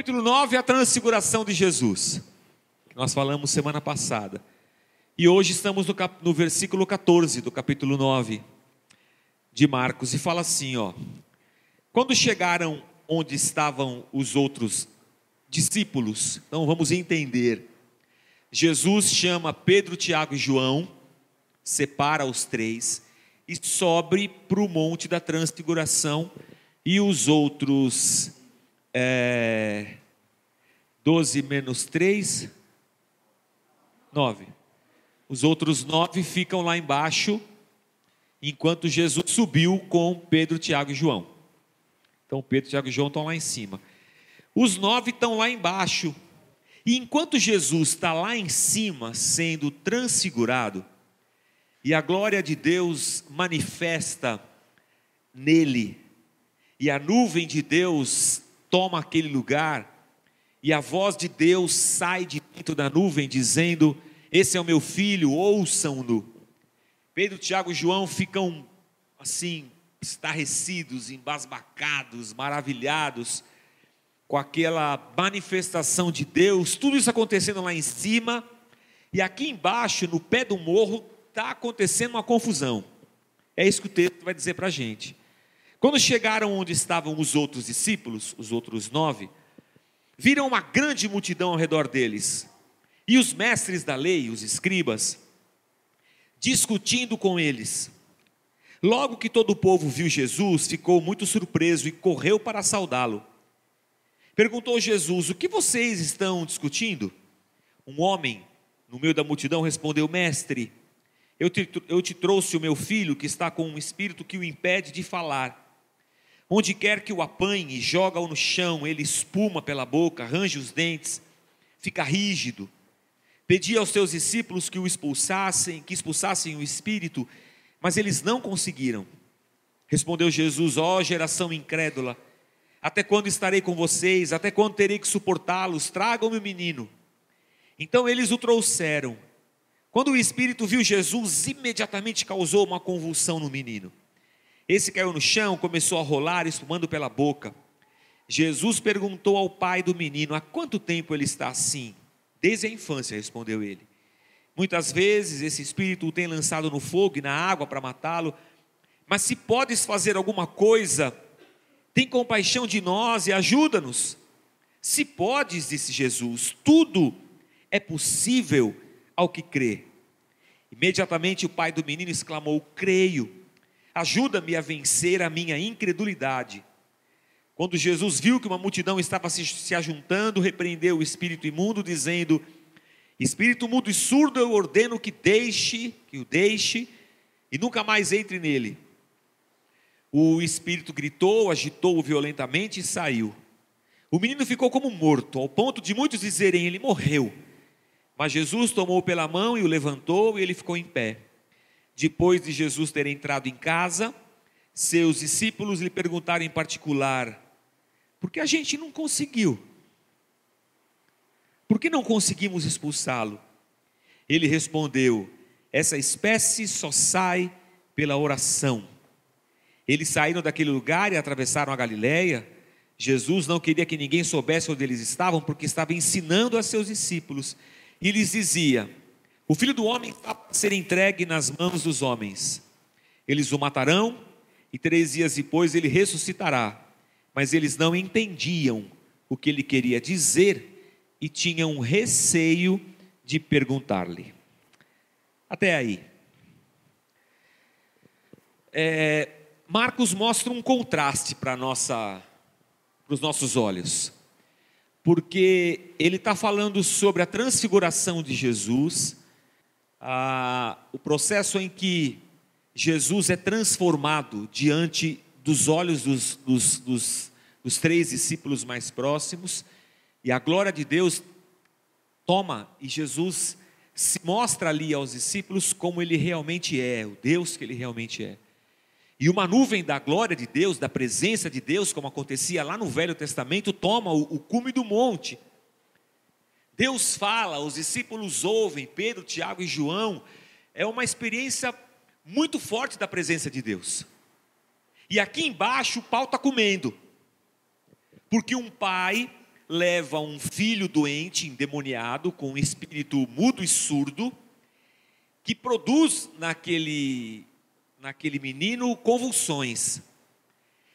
Capítulo 9, a transfiguração de Jesus. Que nós falamos semana passada. E hoje estamos no, cap... no versículo 14 do capítulo 9 de Marcos. E fala assim: ó. Quando chegaram onde estavam os outros discípulos, então vamos entender. Jesus chama Pedro, Tiago e João, separa os três e sobe para o monte da transfiguração e os outros é, 12 menos 3, 9. Os outros nove ficam lá embaixo, enquanto Jesus subiu com Pedro, Tiago e João. Então Pedro, Tiago e João estão lá em cima. Os nove estão lá embaixo. E enquanto Jesus está lá em cima, sendo transfigurado, e a glória de Deus manifesta nele, e a nuvem de Deus toma aquele lugar, e a voz de Deus sai de dentro da nuvem, dizendo: Esse é o meu filho, ouçam-no. Pedro, Tiago e João ficam assim, estarrecidos, embasbacados, maravilhados com aquela manifestação de Deus, tudo isso acontecendo lá em cima, e aqui embaixo, no pé do morro, está acontecendo uma confusão. É isso que o texto vai dizer para a gente. Quando chegaram onde estavam os outros discípulos, os outros nove, viram uma grande multidão ao redor deles, e os mestres da lei, os escribas, discutindo com eles. Logo que todo o povo viu Jesus, ficou muito surpreso e correu para saudá-lo. Perguntou Jesus: O que vocês estão discutindo? Um homem, no meio da multidão, respondeu: Mestre, eu te, eu te trouxe o meu filho que está com um espírito que o impede de falar. Onde quer que o apanhe, joga-o no chão, ele espuma pela boca, arranja os dentes, fica rígido. Pedi aos seus discípulos que o expulsassem, que expulsassem o espírito, mas eles não conseguiram. Respondeu Jesus: Ó oh, geração incrédula, até quando estarei com vocês? Até quando terei que suportá-los? Tragam-me o menino. Então eles o trouxeram. Quando o espírito viu Jesus, imediatamente causou uma convulsão no menino. Esse caiu no chão, começou a rolar, espumando pela boca. Jesus perguntou ao pai do menino: Há quanto tempo ele está assim? Desde a infância, respondeu ele. Muitas vezes esse espírito o tem lançado no fogo e na água para matá-lo. Mas se podes fazer alguma coisa, tem compaixão de nós e ajuda-nos. Se podes, disse Jesus, tudo é possível ao que crê. Imediatamente o pai do menino exclamou: Creio ajuda-me a vencer a minha incredulidade. Quando Jesus viu que uma multidão estava se, se ajuntando, repreendeu o espírito imundo, dizendo: Espírito mudo e surdo, eu ordeno que deixe, que o deixe, e nunca mais entre nele. O espírito gritou, agitou-o violentamente e saiu. O menino ficou como morto, ao ponto de muitos dizerem: ele morreu. Mas Jesus tomou pela mão e o levantou, e ele ficou em pé. Depois de Jesus ter entrado em casa, seus discípulos lhe perguntaram em particular: por que a gente não conseguiu? Por que não conseguimos expulsá-lo? Ele respondeu: essa espécie só sai pela oração. Eles saíram daquele lugar e atravessaram a Galileia. Jesus não queria que ninguém soubesse onde eles estavam, porque estava ensinando a seus discípulos. E lhes dizia: o filho do homem está para ser entregue nas mãos dos homens. Eles o matarão e três dias depois ele ressuscitará. Mas eles não entendiam o que ele queria dizer e tinham receio de perguntar-lhe. Até aí. É, Marcos mostra um contraste para os nossos olhos, porque ele está falando sobre a transfiguração de Jesus ah, o processo em que Jesus é transformado diante dos olhos dos, dos, dos, dos três discípulos mais próximos, e a glória de Deus toma e Jesus se mostra ali aos discípulos como ele realmente é, o Deus que ele realmente é. E uma nuvem da glória de Deus, da presença de Deus, como acontecia lá no Velho Testamento, toma o, o cume do monte Deus fala, os discípulos ouvem, Pedro, Tiago e João, é uma experiência muito forte da presença de Deus. E aqui embaixo o pau está comendo, porque um pai leva um filho doente, endemoniado, com um espírito mudo e surdo, que produz naquele, naquele menino convulsões.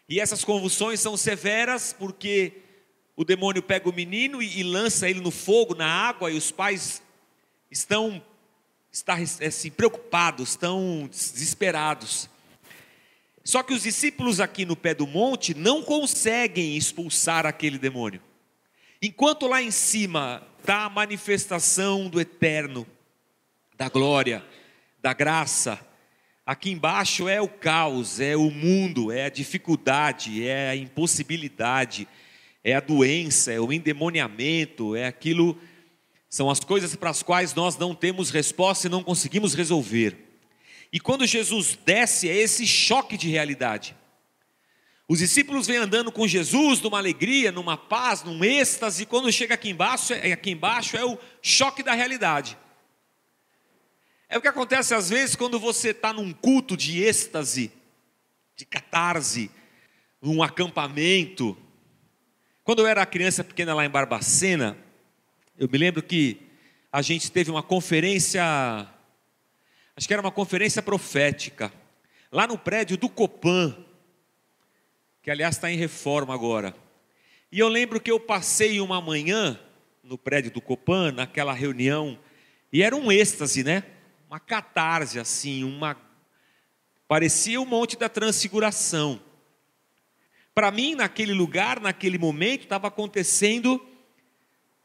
E essas convulsões são severas porque o demônio pega o menino e, e lança ele no fogo, na água, e os pais estão está, assim, preocupados, estão desesperados. Só que os discípulos aqui no pé do monte não conseguem expulsar aquele demônio. Enquanto lá em cima está a manifestação do eterno, da glória, da graça, aqui embaixo é o caos, é o mundo, é a dificuldade, é a impossibilidade, é a doença, é o endemoniamento, é aquilo, são as coisas para as quais nós não temos resposta e não conseguimos resolver. E quando Jesus desce, é esse choque de realidade. Os discípulos vêm andando com Jesus numa alegria, numa paz, num êxtase, e quando chega aqui embaixo, é, aqui embaixo é o choque da realidade. É o que acontece às vezes quando você está num culto de êxtase, de catarse, num acampamento. Quando eu era criança pequena lá em Barbacena, eu me lembro que a gente teve uma conferência, acho que era uma conferência profética, lá no prédio do Copan, que aliás está em reforma agora. E eu lembro que eu passei uma manhã no prédio do Copan, naquela reunião, e era um êxtase, né? Uma catarse, assim, uma. Parecia o Monte da Transfiguração. Para mim, naquele lugar, naquele momento, estava acontecendo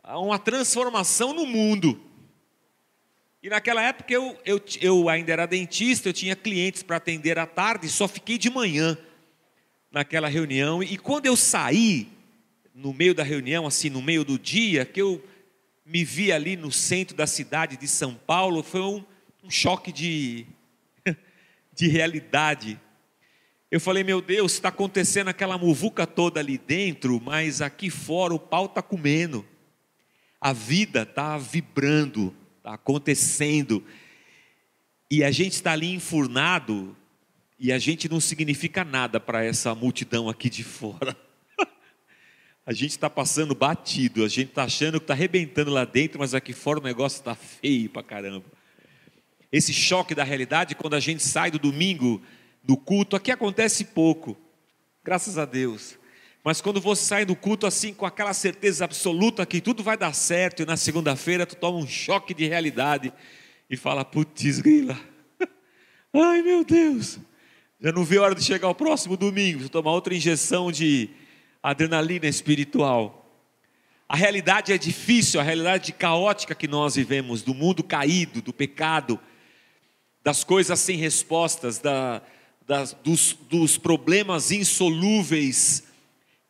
uma transformação no mundo. E naquela época eu, eu, eu ainda era dentista, eu tinha clientes para atender à tarde, só fiquei de manhã naquela reunião. E quando eu saí, no meio da reunião, assim, no meio do dia, que eu me vi ali no centro da cidade de São Paulo, foi um, um choque de, de realidade. Eu falei, meu Deus, está acontecendo aquela muvuca toda ali dentro, mas aqui fora o pau está comendo. A vida está vibrando, está acontecendo. E a gente está ali enfurnado e a gente não significa nada para essa multidão aqui de fora. A gente está passando batido, a gente está achando que está arrebentando lá dentro, mas aqui fora o negócio está feio para caramba. Esse choque da realidade, quando a gente sai do domingo do culto, aqui acontece pouco, graças a Deus. Mas quando você sai do culto assim, com aquela certeza absoluta que tudo vai dar certo, e na segunda-feira tu toma um choque de realidade e fala: putz, grila, ai meu Deus, já não vê a hora de chegar o próximo domingo, tomar outra injeção de adrenalina espiritual. A realidade é difícil, a realidade caótica que nós vivemos, do mundo caído, do pecado, das coisas sem respostas, da, das, dos, dos problemas insolúveis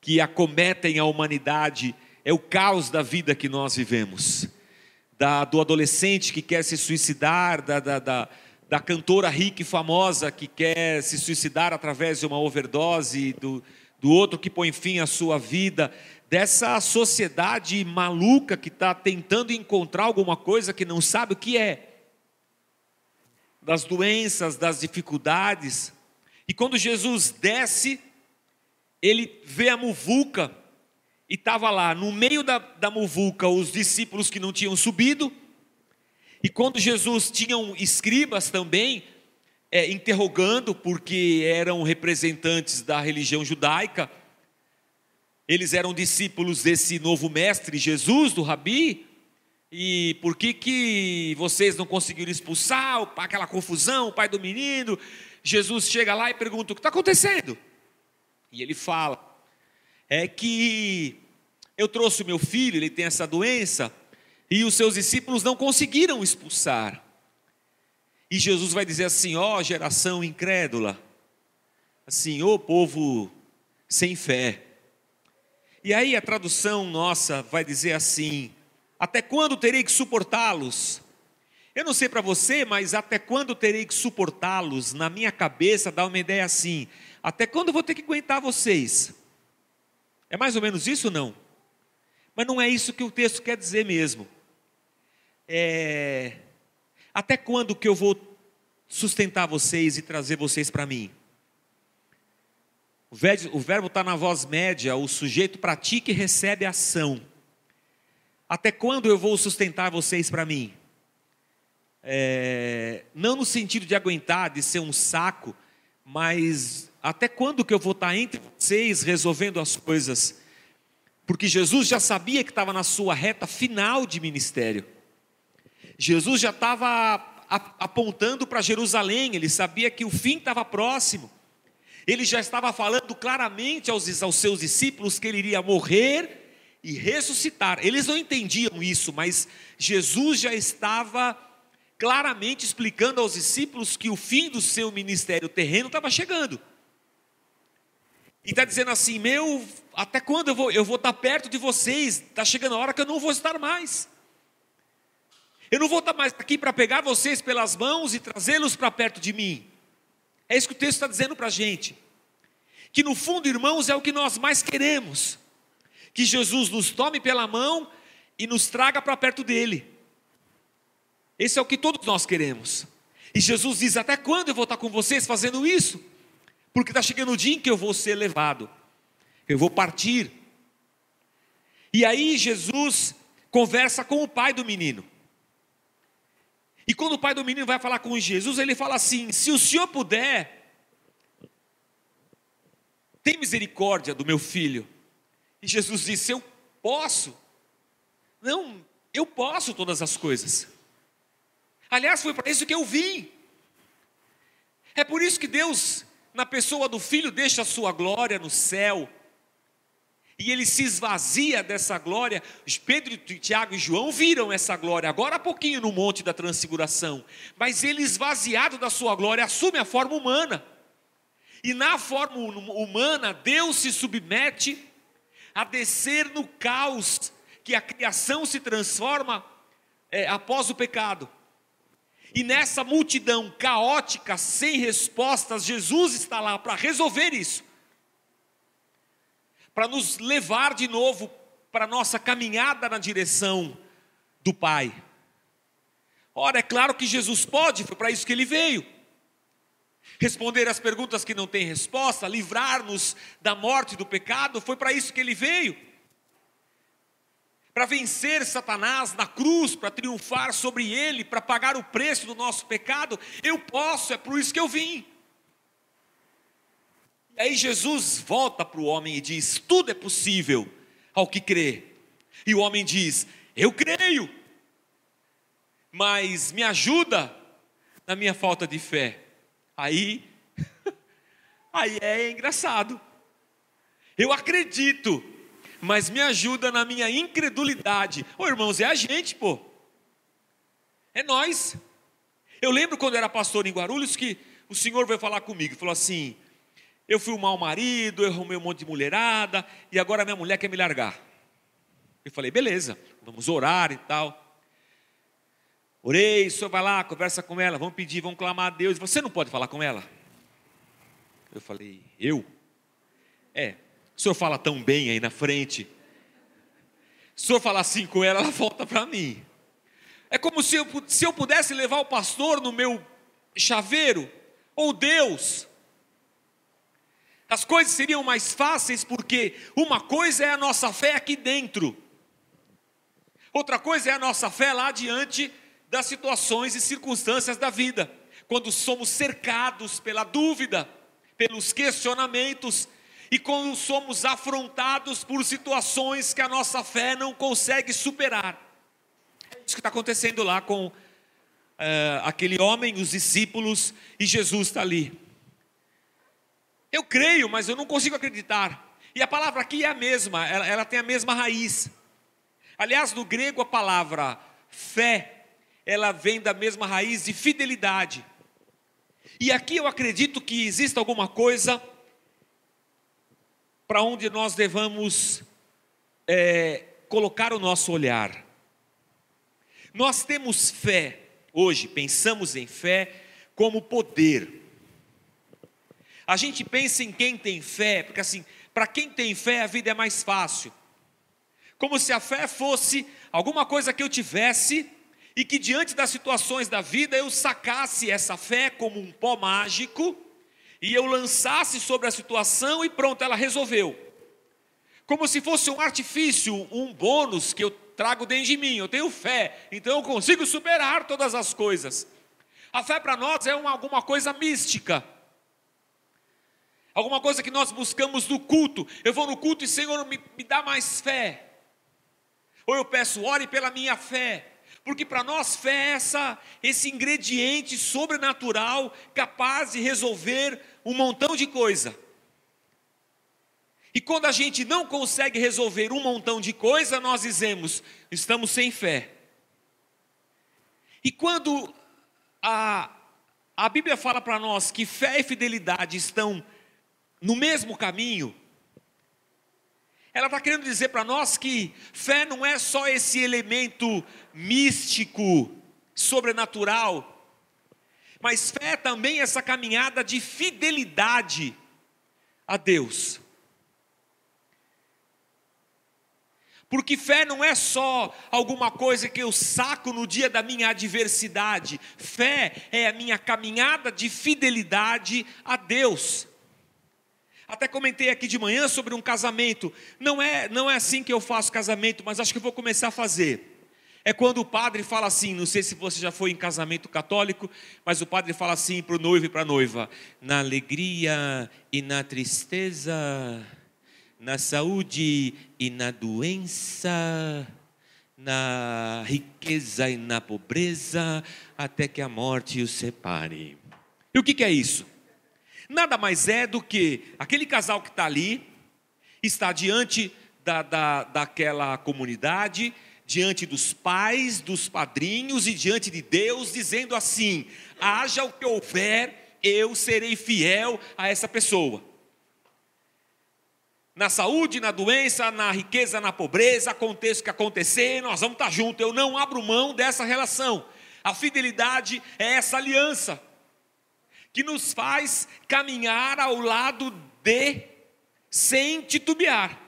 que acometem a humanidade, é o caos da vida que nós vivemos. Da, do adolescente que quer se suicidar, da, da, da da cantora rica e famosa que quer se suicidar através de uma overdose, do, do outro que põe fim à sua vida, dessa sociedade maluca que está tentando encontrar alguma coisa que não sabe o que é, das doenças, das dificuldades. E quando Jesus desce, ele vê a muvuca, e estava lá, no meio da, da muvuca, os discípulos que não tinham subido, e quando Jesus tinham escribas também, é, interrogando, porque eram representantes da religião judaica, eles eram discípulos desse novo mestre Jesus, do Rabi, e por que, que vocês não conseguiram expulsar aquela confusão, o pai do menino? Jesus chega lá e pergunta: o que está acontecendo? E ele fala: é que eu trouxe o meu filho, ele tem essa doença, e os seus discípulos não conseguiram expulsar. E Jesus vai dizer assim: ó oh, geração incrédula, assim, ô oh, povo sem fé. E aí a tradução nossa vai dizer assim: até quando terei que suportá-los? Eu não sei para você, mas até quando terei que suportá-los? Na minha cabeça dá uma ideia assim: até quando vou ter que aguentar vocês? É mais ou menos isso não? Mas não é isso que o texto quer dizer mesmo é, até quando que eu vou sustentar vocês e trazer vocês para mim? O verbo está na voz média, o sujeito pratica e recebe ação. Até quando eu vou sustentar vocês para mim? É, não no sentido de aguentar, de ser um saco, mas até quando que eu vou estar entre vocês resolvendo as coisas? Porque Jesus já sabia que estava na sua reta final de ministério. Jesus já estava apontando para Jerusalém, ele sabia que o fim estava próximo. Ele já estava falando claramente aos, aos seus discípulos que ele iria morrer e ressuscitar. Eles não entendiam isso, mas Jesus já estava claramente explicando aos discípulos que o fim do seu ministério terreno estava chegando. E está dizendo assim: meu, até quando eu vou, eu vou estar perto de vocês? Está chegando a hora que eu não vou estar mais. Eu não vou estar mais aqui para pegar vocês pelas mãos e trazê-los para perto de mim. É isso que o texto está dizendo para a gente. Que no fundo, irmãos, é o que nós mais queremos. Que Jesus nos tome pela mão e nos traga para perto dele. Esse é o que todos nós queremos. E Jesus diz: Até quando eu vou estar com vocês fazendo isso? Porque está chegando o dia em que eu vou ser levado, eu vou partir. E aí Jesus conversa com o pai do menino. E quando o pai do menino vai falar com Jesus, ele fala assim: Se o senhor puder, tem misericórdia do meu filho. E Jesus disse: Eu posso. Não, eu posso todas as coisas. Aliás, foi para isso que eu vim. É por isso que Deus na pessoa do filho, deixa a sua glória no céu. E ele se esvazia dessa glória. Pedro, Tiago e João viram essa glória agora há pouquinho no monte da transfiguração. Mas ele, esvaziado da sua glória, assume a forma humana. E na forma humana, Deus se submete a descer no caos que a criação se transforma é, após o pecado. E nessa multidão caótica, sem respostas, Jesus está lá para resolver isso. Para nos levar de novo para a nossa caminhada na direção do Pai. Ora, é claro que Jesus pode, foi para isso que ele veio. Responder as perguntas que não têm resposta, livrar-nos da morte e do pecado, foi para isso que ele veio para vencer Satanás na cruz, para triunfar sobre ele, para pagar o preço do nosso pecado, eu posso, é por isso que eu vim. E aí Jesus volta para o homem e diz: Tudo é possível ao que crê. E o homem diz: Eu creio, mas me ajuda na minha falta de fé. Aí, aí é engraçado. Eu acredito, mas me ajuda na minha incredulidade. Ô irmãos, é a gente, pô. É nós. Eu lembro quando eu era pastor em Guarulhos que o Senhor veio falar comigo, falou assim: eu fui um mau marido, eu arrumei um monte de mulherada, e agora minha mulher quer me largar. Eu falei, beleza, vamos orar e tal. Orei, o senhor vai lá, conversa com ela, vamos pedir, vamos clamar a Deus. Você não pode falar com ela? Eu falei, eu? É, o senhor fala tão bem aí na frente. Se senhor falar assim com ela, ela volta para mim. É como se eu, se eu pudesse levar o pastor no meu chaveiro, ou Deus. As coisas seriam mais fáceis porque uma coisa é a nossa fé aqui dentro, outra coisa é a nossa fé lá diante das situações e circunstâncias da vida, quando somos cercados pela dúvida, pelos questionamentos, e quando somos afrontados por situações que a nossa fé não consegue superar. É isso que está acontecendo lá com uh, aquele homem, os discípulos, e Jesus está ali. Eu creio, mas eu não consigo acreditar. E a palavra aqui é a mesma, ela, ela tem a mesma raiz. Aliás, no grego a palavra fé, ela vem da mesma raiz de fidelidade. E aqui eu acredito que existe alguma coisa para onde nós devamos é, colocar o nosso olhar. Nós temos fé, hoje, pensamos em fé como poder. A gente pensa em quem tem fé, porque assim, para quem tem fé a vida é mais fácil. Como se a fé fosse alguma coisa que eu tivesse e que diante das situações da vida eu sacasse essa fé como um pó mágico e eu lançasse sobre a situação e pronto, ela resolveu. como se fosse um artifício, um bônus que eu trago dentro de mim. Eu tenho fé, então eu consigo superar todas as coisas. A fé para nós é uma, alguma coisa mística. Alguma coisa que nós buscamos no culto. Eu vou no culto e, Senhor, me, me dá mais fé. Ou eu peço, ore pela minha fé. Porque para nós fé é essa, esse ingrediente sobrenatural capaz de resolver um montão de coisa. E quando a gente não consegue resolver um montão de coisa, nós dizemos, estamos sem fé. E quando a, a Bíblia fala para nós que fé e fidelidade estão no mesmo caminho, ela está querendo dizer para nós que fé não é só esse elemento místico, sobrenatural, mas fé é também essa caminhada de fidelidade a Deus. Porque fé não é só alguma coisa que eu saco no dia da minha adversidade. Fé é a minha caminhada de fidelidade a Deus. Até comentei aqui de manhã sobre um casamento. Não é, não é assim que eu faço casamento, mas acho que eu vou começar a fazer. É quando o padre fala assim, não sei se você já foi em casamento católico, mas o padre fala assim para o noivo e para a noiva: na alegria e na tristeza na saúde e na doença, na riqueza e na pobreza, até que a morte os separe. E o que, que é isso? Nada mais é do que aquele casal que está ali, está diante da, da, daquela comunidade, diante dos pais, dos padrinhos e diante de Deus, dizendo assim: haja o que houver, eu serei fiel a essa pessoa na saúde, na doença, na riqueza, na pobreza, aconteça o que acontecer, nós vamos estar juntos. Eu não abro mão dessa relação. A fidelidade é essa aliança que nos faz caminhar ao lado de sem titubear.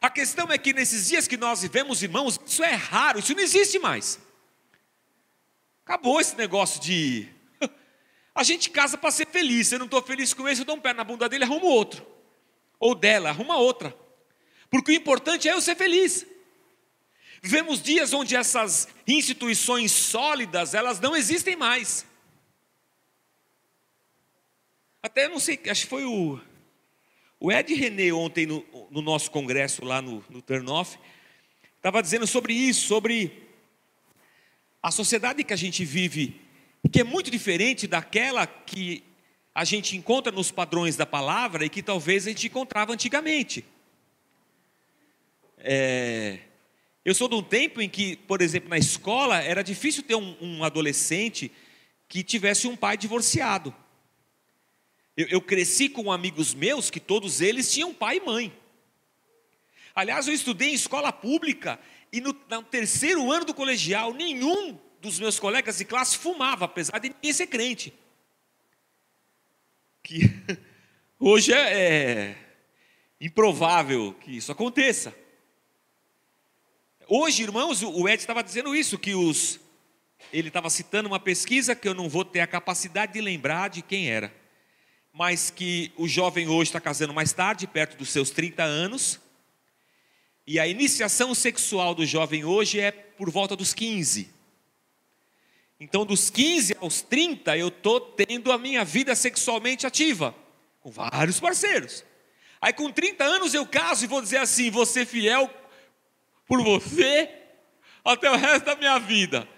A questão é que nesses dias que nós vivemos, irmãos, isso é raro, isso não existe mais. Acabou esse negócio de. A gente casa para ser feliz. Se eu não estou feliz com esse, eu dou um pé na bunda dele arrumo outro ou dela, arruma outra. Porque o importante é eu ser feliz. Vivemos dias onde essas instituições sólidas, elas não existem mais. Até não sei, acho que foi o, o Ed René ontem no, no nosso congresso lá no, no Turnoff, estava dizendo sobre isso, sobre a sociedade que a gente vive, que é muito diferente daquela que a gente encontra nos padrões da palavra e que talvez a gente encontrava antigamente. É, eu sou de um tempo em que, por exemplo, na escola era difícil ter um, um adolescente que tivesse um pai divorciado. Eu, eu, cresci com amigos meus que todos eles tinham pai e mãe. Aliás, eu estudei em escola pública e no, no terceiro ano do colegial, nenhum dos meus colegas de classe fumava, apesar de ninguém ser crente que hoje é, é improvável que isso aconteça. Hoje, irmãos, o Ed estava dizendo isso, que os. Ele estava citando uma pesquisa que eu não vou ter a capacidade de lembrar de quem era, mas que o jovem hoje está casando mais tarde, perto dos seus 30 anos, e a iniciação sexual do jovem hoje é por volta dos 15. Então, dos 15 aos 30, eu estou tendo a minha vida sexualmente ativa, com vários parceiros. Aí, com 30 anos, eu caso e vou dizer assim: vou ser fiel por você até o resto da minha vida.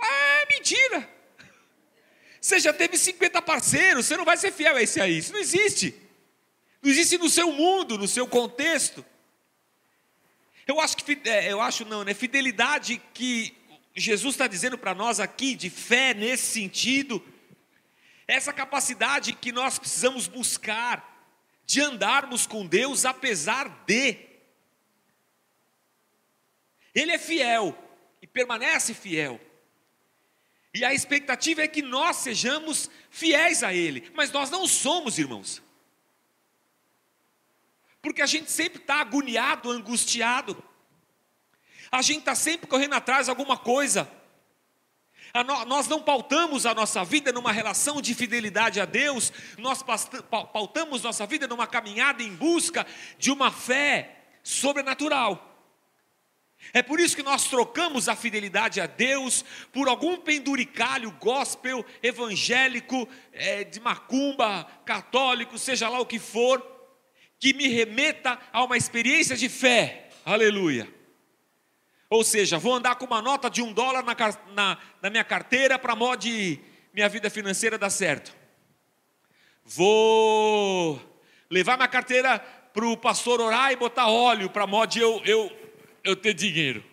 É mentira. Você já teve 50 parceiros, você não vai ser fiel a esse aí. Isso não existe. Não existe no seu mundo, no seu contexto. Eu acho que, é, eu acho não, né? Fidelidade que Jesus está dizendo para nós aqui de fé nesse sentido, essa capacidade que nós precisamos buscar de andarmos com Deus apesar de. Ele é fiel e permanece fiel. E a expectativa é que nós sejamos fiéis a Ele, mas nós não somos, irmãos. Porque a gente sempre está agoniado, angustiado. A gente está sempre correndo atrás de alguma coisa. Nós não pautamos a nossa vida numa relação de fidelidade a Deus, nós pautamos nossa vida numa caminhada em busca de uma fé sobrenatural. É por isso que nós trocamos a fidelidade a Deus por algum penduricalho gospel, evangélico, é, de macumba, católico, seja lá o que for, que me remeta a uma experiência de fé. Aleluia. Ou seja, vou andar com uma nota de um dólar na, na, na minha carteira para modo minha vida financeira dar certo. Vou levar minha carteira para o pastor orar e botar óleo para modo eu, eu, eu ter dinheiro.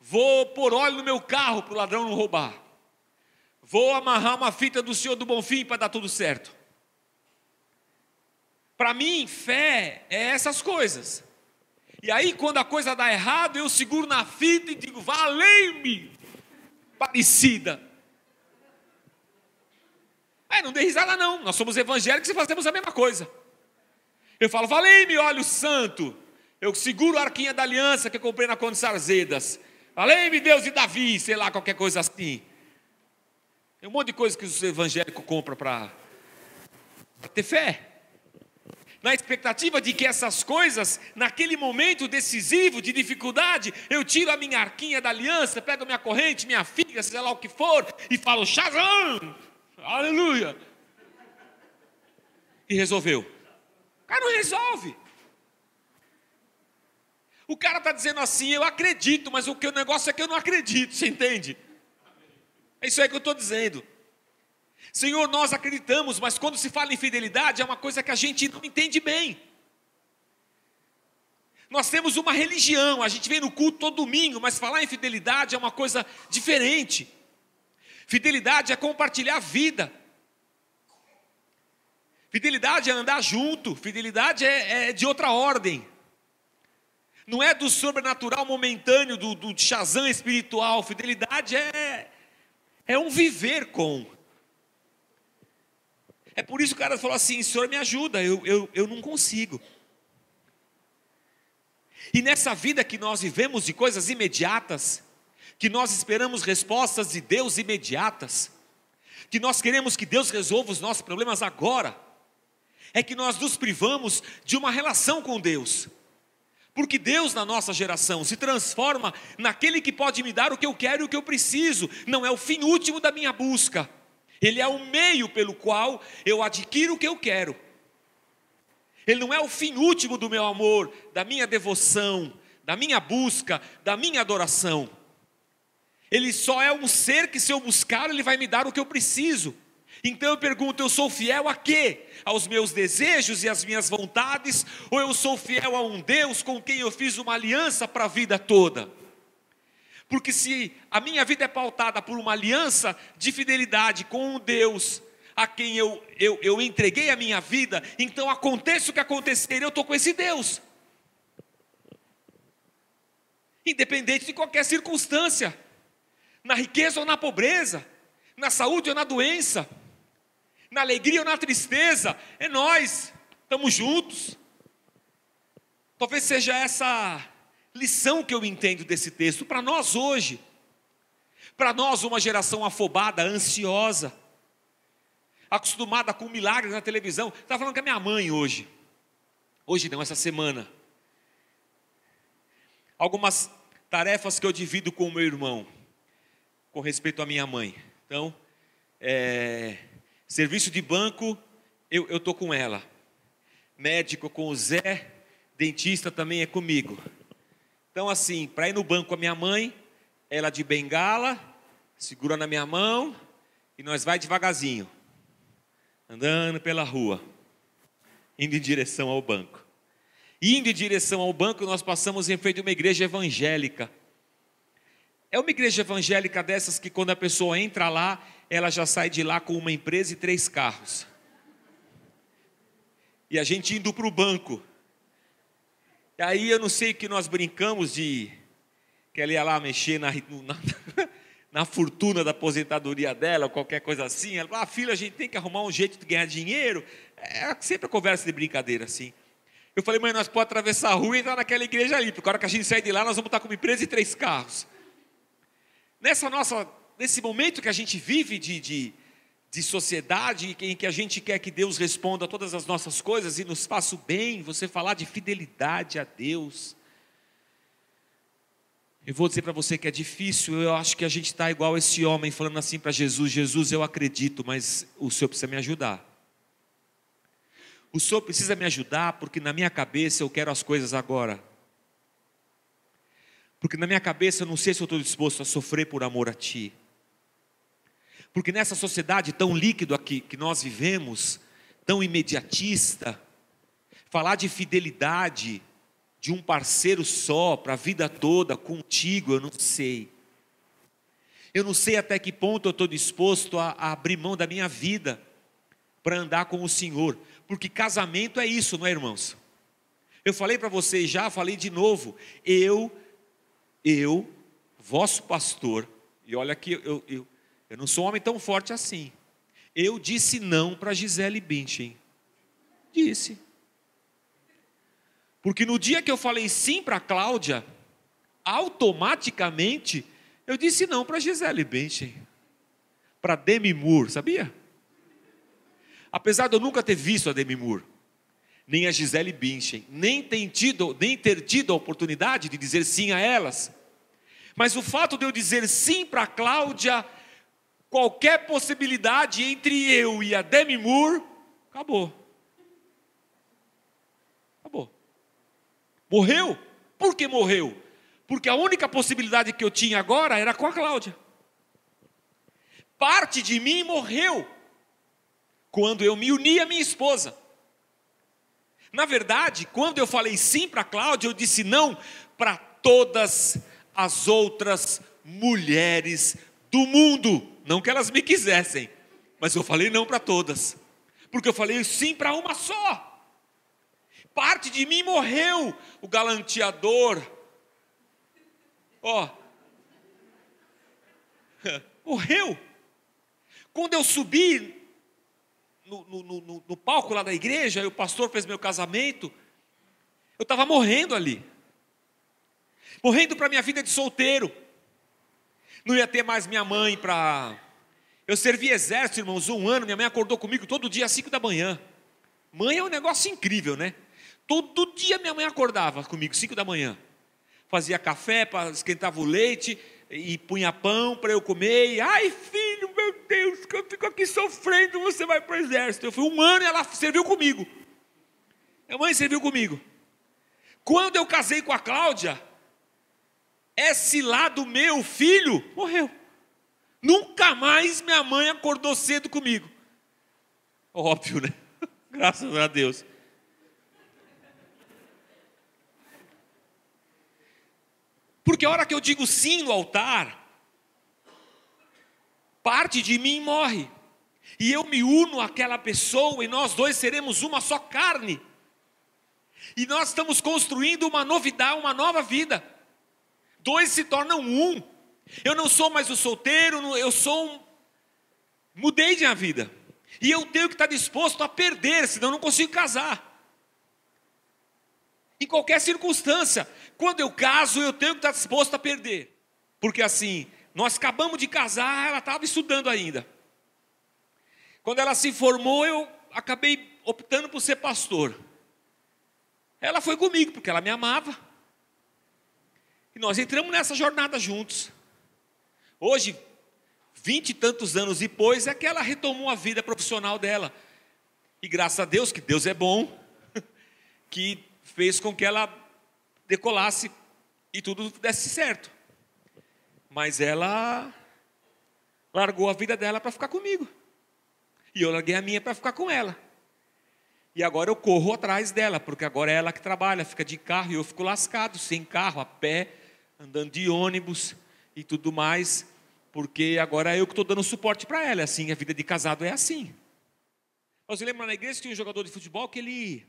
Vou pôr óleo no meu carro para o ladrão não roubar. Vou amarrar uma fita do Senhor do Bonfim para dar tudo certo. Para mim, fé é essas coisas. E aí, quando a coisa dá errado, eu seguro na fita e digo: valei-me, parecida. É, não dê risada, não. Nós somos evangélicos e fazemos a mesma coisa. Eu falo: valei-me, óleo santo. Eu seguro a arquinha da aliança que eu comprei na Conde Sarzedas. Valei-me, Deus de Davi, sei lá, qualquer coisa assim. Tem um monte de coisa que os evangélicos compram para ter fé na expectativa de que essas coisas, naquele momento decisivo de dificuldade, eu tiro a minha arquinha da aliança, pego minha corrente, minha figa, seja lá o que for, e falo Shazam! Aleluia! E resolveu. O cara não resolve. O cara está dizendo assim, eu acredito, mas o que o negócio é que eu não acredito, você entende? É isso aí que eu estou dizendo. Senhor, nós acreditamos, mas quando se fala em fidelidade é uma coisa que a gente não entende bem. Nós temos uma religião, a gente vem no culto todo domingo, mas falar em fidelidade é uma coisa diferente. Fidelidade é compartilhar a vida. Fidelidade é andar junto, fidelidade é, é de outra ordem. Não é do sobrenatural momentâneo, do, do Shazam espiritual. Fidelidade é, é um viver com. É por isso que o cara falou assim: Senhor, me ajuda, eu, eu, eu não consigo. E nessa vida que nós vivemos de coisas imediatas, que nós esperamos respostas de Deus imediatas, que nós queremos que Deus resolva os nossos problemas agora, é que nós nos privamos de uma relação com Deus. Porque Deus, na nossa geração, se transforma naquele que pode me dar o que eu quero e o que eu preciso, não é o fim último da minha busca. Ele é o meio pelo qual eu adquiro o que eu quero. Ele não é o fim último do meu amor, da minha devoção, da minha busca, da minha adoração. Ele só é um ser que, se eu buscar, ele vai me dar o que eu preciso. Então eu pergunto: eu sou fiel a quê? Aos meus desejos e às minhas vontades? Ou eu sou fiel a um Deus com quem eu fiz uma aliança para a vida toda? Porque se a minha vida é pautada por uma aliança de fidelidade com um Deus a quem eu, eu, eu entreguei a minha vida, então aconteça o que acontecer, eu estou com esse Deus. Independente de qualquer circunstância, na riqueza ou na pobreza, na saúde ou na doença, na alegria ou na tristeza, é nós, estamos juntos. Talvez seja essa lição que eu entendo desse texto para nós hoje. Para nós, uma geração afobada, ansiosa, acostumada com milagres na televisão. Estava falando com a minha mãe hoje. Hoje não, essa semana. Algumas tarefas que eu divido com o meu irmão, com respeito à minha mãe. Então, é, serviço de banco, eu estou com ela. Médico com o Zé, dentista também é comigo. Então, assim, para ir no banco com a minha mãe, ela de bengala, segura na minha mão e nós vai devagarzinho, andando pela rua, indo em direção ao banco. Indo em direção ao banco, nós passamos em frente a uma igreja evangélica. É uma igreja evangélica dessas que quando a pessoa entra lá, ela já sai de lá com uma empresa e três carros. E a gente indo para o banco. E aí eu não sei que nós brincamos de que ela ia lá mexer na, na, na fortuna da aposentadoria dela, ou qualquer coisa assim. Ela falou, ah, filha, a gente tem que arrumar um jeito de ganhar dinheiro. É sempre a conversa de brincadeira assim. Eu falei, mãe, nós podemos atravessar a rua e entrar naquela igreja ali, porque a hora que a gente sair de lá, nós vamos estar com uma empresa e três carros. Nessa nossa nesse momento que a gente vive de, de, de sociedade, em que a gente quer que Deus responda a todas as nossas coisas e nos faça o bem, você falar de fidelidade a Deus. Eu vou dizer para você que é difícil, eu acho que a gente está igual esse homem falando assim para Jesus: Jesus, eu acredito, mas o Senhor precisa me ajudar. O Senhor precisa me ajudar porque na minha cabeça eu quero as coisas agora. Porque na minha cabeça eu não sei se eu estou disposto a sofrer por amor a Ti. Porque nessa sociedade tão líquido aqui que nós vivemos, tão imediatista, falar de fidelidade de um parceiro só para a vida toda contigo, eu não sei. Eu não sei até que ponto eu estou disposto a, a abrir mão da minha vida para andar com o Senhor, porque casamento é isso, não é, irmãos? Eu falei para vocês já, falei de novo. Eu, eu, vosso pastor, e olha aqui, eu, eu, eu não sou um homem tão forte assim. Eu disse não para Gisele Bündchen. Disse. Porque no dia que eu falei sim para Cláudia, automaticamente eu disse não para Gisele Bündchen. Para Demi Moore, sabia? Apesar de eu nunca ter visto a Demi Moore, nem a Gisele Bündchen, nem ter tido, nem ter tido a oportunidade de dizer sim a elas. Mas o fato de eu dizer sim para Cláudia qualquer possibilidade entre eu e a Demi Moore, acabou. Acabou. Morreu? Por que morreu? Porque a única possibilidade que eu tinha agora era com a Cláudia. Parte de mim morreu quando eu me uni à minha esposa. Na verdade, quando eu falei sim para a Cláudia, eu disse não para todas as outras mulheres do mundo. Não que elas me quisessem, mas eu falei não para todas, porque eu falei sim para uma só. Parte de mim morreu, o galanteador. Ó, morreu. Quando eu subi no, no, no, no, palco lá da igreja, e o pastor fez meu casamento, eu estava morrendo ali. Morrendo para minha vida de solteiro não ia ter mais minha mãe para. Eu servi exército, irmãos, um ano, minha mãe acordou comigo todo dia às 5 da manhã. Mãe é um negócio incrível, né? Todo dia minha mãe acordava comigo, 5 da manhã. Fazia café, esquentava o leite e punha pão para eu comer. E, Ai, filho, meu Deus, que eu fico aqui sofrendo, você vai para o exército. Eu fui um ano e ela serviu comigo. Minha mãe serviu comigo. Quando eu casei com a Cláudia, esse lado meu filho morreu. Nunca mais minha mãe acordou cedo comigo. Óbvio, né? Graças a Deus. Porque a hora que eu digo sim no altar, parte de mim morre. E eu me uno àquela pessoa e nós dois seremos uma só carne. E nós estamos construindo uma novidade, uma nova vida dois se tornam um. Eu não sou mais o solteiro, eu sou um. Mudei de vida. E eu tenho que estar disposto a perder, senão eu não consigo casar. Em qualquer circunstância. Quando eu caso, eu tenho que estar disposto a perder. Porque assim, nós acabamos de casar, ela estava estudando ainda. Quando ela se formou, eu acabei optando por ser pastor. Ela foi comigo, porque ela me amava. E nós entramos nessa jornada juntos. Hoje, vinte e tantos anos depois, é que ela retomou a vida profissional dela. E graças a Deus, que Deus é bom, que fez com que ela decolasse e tudo desse certo. Mas ela largou a vida dela para ficar comigo. E eu larguei a minha para ficar com ela. E agora eu corro atrás dela, porque agora é ela que trabalha, fica de carro e eu fico lascado, sem carro, a pé andando de ônibus e tudo mais, porque agora é eu que estou dando suporte para ela. É assim, a vida de casado é assim. Você lembra na igreja que tinha um jogador de futebol que ele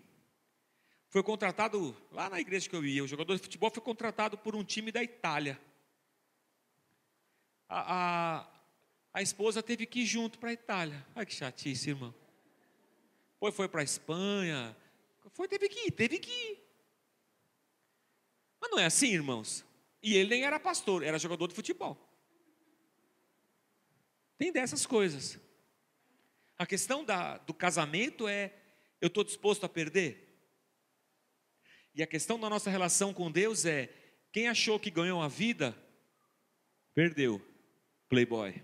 foi contratado, lá na igreja que eu ia, o jogador de futebol foi contratado por um time da Itália. A, a, a esposa teve que ir junto para a Itália. Ai que chatice, irmão. Foi, foi para a Espanha. Foi, teve que ir, teve que ir. Mas não é assim, irmãos. E ele nem era pastor, era jogador de futebol. Tem dessas coisas. A questão da, do casamento é: eu estou disposto a perder? E a questão da nossa relação com Deus é: quem achou que ganhou a vida, perdeu, playboy.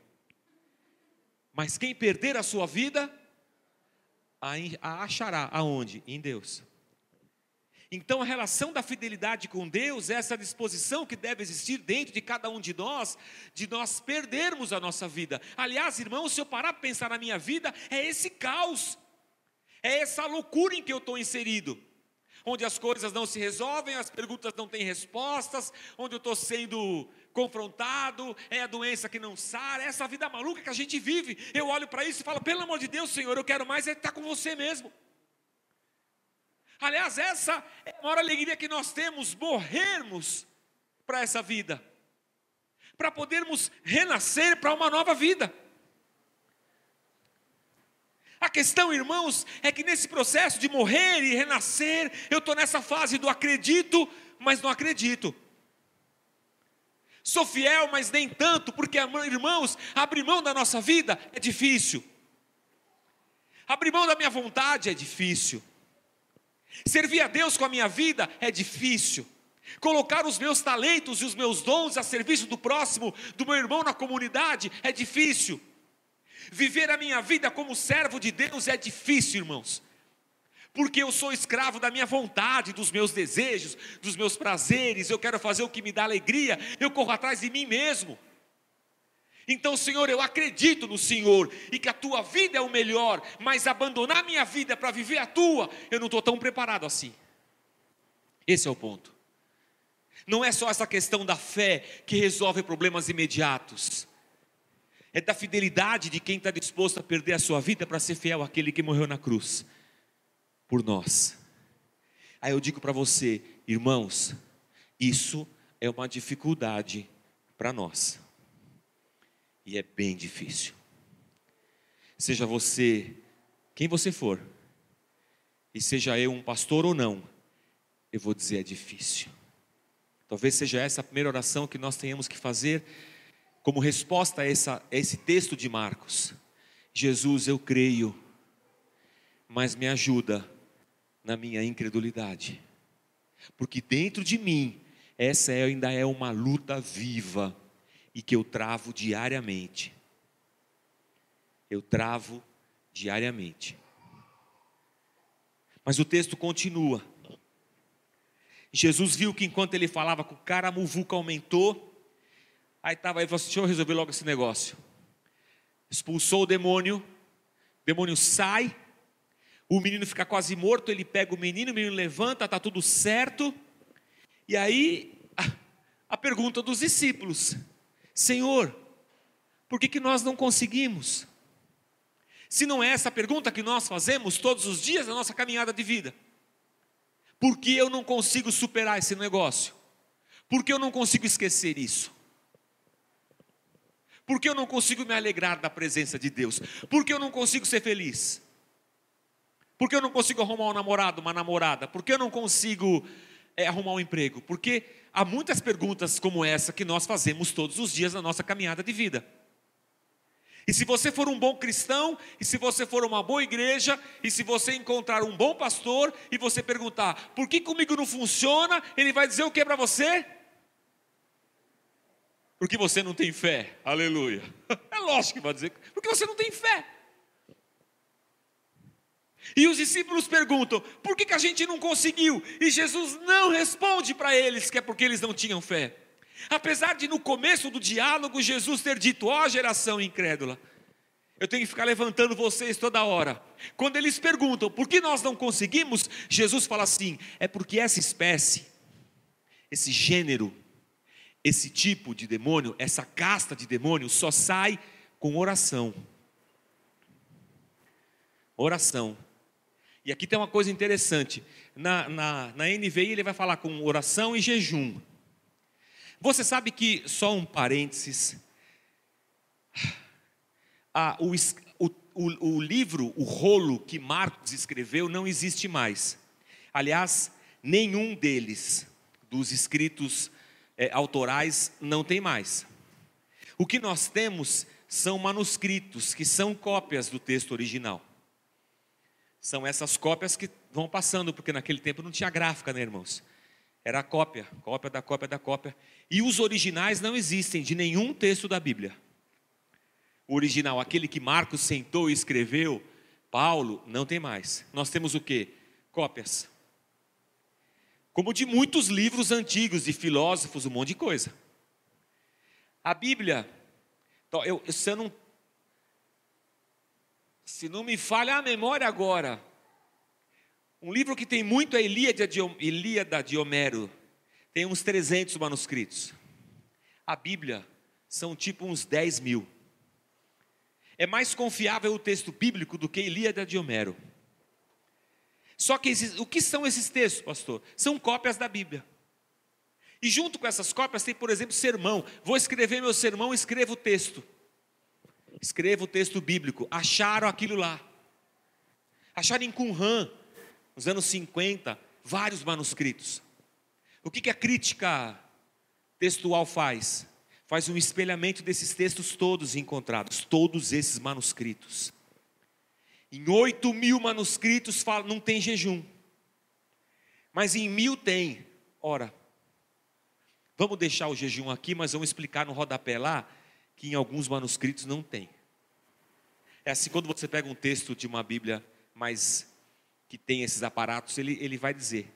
Mas quem perder a sua vida, a achará aonde? Em Deus. Então, a relação da fidelidade com Deus é essa disposição que deve existir dentro de cada um de nós, de nós perdermos a nossa vida. Aliás, irmãos, se eu parar para pensar na minha vida, é esse caos, é essa loucura em que eu estou inserido onde as coisas não se resolvem, as perguntas não têm respostas, onde eu estou sendo confrontado, é a doença que não sara, é essa vida maluca que a gente vive. Eu olho para isso e falo, pelo amor de Deus, Senhor, eu quero mais é estar com você mesmo. Aliás, essa é a maior alegria que nós temos, morrermos para essa vida, para podermos renascer para uma nova vida. A questão, irmãos, é que nesse processo de morrer e renascer, eu estou nessa fase do acredito, mas não acredito. Sou fiel, mas nem tanto, porque, irmãos, abrir mão da nossa vida é difícil. Abrir mão da minha vontade é difícil. Servir a Deus com a minha vida é difícil. Colocar os meus talentos e os meus dons a serviço do próximo, do meu irmão na comunidade, é difícil. Viver a minha vida como servo de Deus é difícil, irmãos. Porque eu sou escravo da minha vontade, dos meus desejos, dos meus prazeres, eu quero fazer o que me dá alegria, eu corro atrás de mim mesmo. Então, Senhor, eu acredito no Senhor e que a tua vida é o melhor, mas abandonar a minha vida para viver a tua, eu não estou tão preparado assim. Esse é o ponto. Não é só essa questão da fé que resolve problemas imediatos, é da fidelidade de quem está disposto a perder a sua vida para ser fiel àquele que morreu na cruz por nós. Aí eu digo para você, irmãos, isso é uma dificuldade para nós. E é bem difícil. Seja você quem você for, e seja eu um pastor ou não, eu vou dizer é difícil. Talvez seja essa a primeira oração que nós tenhamos que fazer como resposta a, essa, a esse texto de Marcos. Jesus, eu creio, mas me ajuda na minha incredulidade, porque dentro de mim, essa é, ainda é uma luta viva e que eu travo diariamente. Eu travo diariamente. Mas o texto continua. Jesus viu que enquanto ele falava com o cara, a muvuca aumentou. Aí estava aí falou assim: deixa eu resolver logo esse negócio. Expulsou o demônio, o demônio sai, o menino fica quase morto, ele pega o menino, o menino levanta, está tudo certo. E aí, a, a pergunta dos discípulos: Senhor, por que, que nós não conseguimos? Se não é essa pergunta que nós fazemos todos os dias da nossa caminhada de vida. Por que eu não consigo superar esse negócio? Por que eu não consigo esquecer isso? Por que eu não consigo me alegrar da presença de Deus? Por que eu não consigo ser feliz? Por que eu não consigo arrumar um namorado, uma namorada? Por que eu não consigo é, arrumar um emprego? Porque há muitas perguntas como essa que nós fazemos todos os dias na nossa caminhada de vida. E se você for um bom cristão, e se você for uma boa igreja, e se você encontrar um bom pastor e você perguntar, por que comigo não funciona? Ele vai dizer o que para você? Porque você não tem fé. Aleluia. É lógico que vai dizer, porque você não tem fé. E os discípulos perguntam: por que, que a gente não conseguiu? E Jesus não responde para eles que é porque eles não tinham fé. Apesar de no começo do diálogo Jesus ter dito: ó, oh, geração incrédula, eu tenho que ficar levantando vocês toda hora. Quando eles perguntam por que nós não conseguimos, Jesus fala assim: é porque essa espécie, esse gênero, esse tipo de demônio, essa casta de demônio só sai com oração. Oração. E aqui tem uma coisa interessante. Na, na, na NVI ele vai falar com oração e jejum. Você sabe que, só um parênteses, o, o, o, o livro, o rolo que Marcos escreveu não existe mais. Aliás, nenhum deles, dos escritos é, autorais, não tem mais. O que nós temos são manuscritos, que são cópias do texto original. São essas cópias que vão passando, porque naquele tempo não tinha gráfica, né, irmãos? Era cópia, cópia da cópia da cópia. E os originais não existem de nenhum texto da Bíblia. O original, aquele que Marcos sentou e escreveu, Paulo, não tem mais. Nós temos o que? Cópias. Como de muitos livros antigos, de filósofos, um monte de coisa. A Bíblia, então, eu, se eu não se não me falha a memória agora, um livro que tem muito é Ilíada de, Ilíada de Homero, tem uns 300 manuscritos. A Bíblia são tipo uns 10 mil. É mais confiável o texto bíblico do que Ilíada de Homero. Só que o que são esses textos, pastor? São cópias da Bíblia. E junto com essas cópias tem, por exemplo, sermão. Vou escrever meu sermão, escrevo o texto escreva o texto bíblico. Acharam aquilo lá. Acharam em Qumran, nos anos 50, vários manuscritos. O que, que a crítica textual faz? Faz um espelhamento desses textos todos encontrados, todos esses manuscritos. Em 8 mil manuscritos fala, não tem jejum. Mas em mil tem. Ora, vamos deixar o jejum aqui, mas vamos explicar no rodapé lá que em alguns manuscritos não tem. É assim, quando você pega um texto de uma Bíblia mais que tem esses aparatos, ele, ele vai dizer.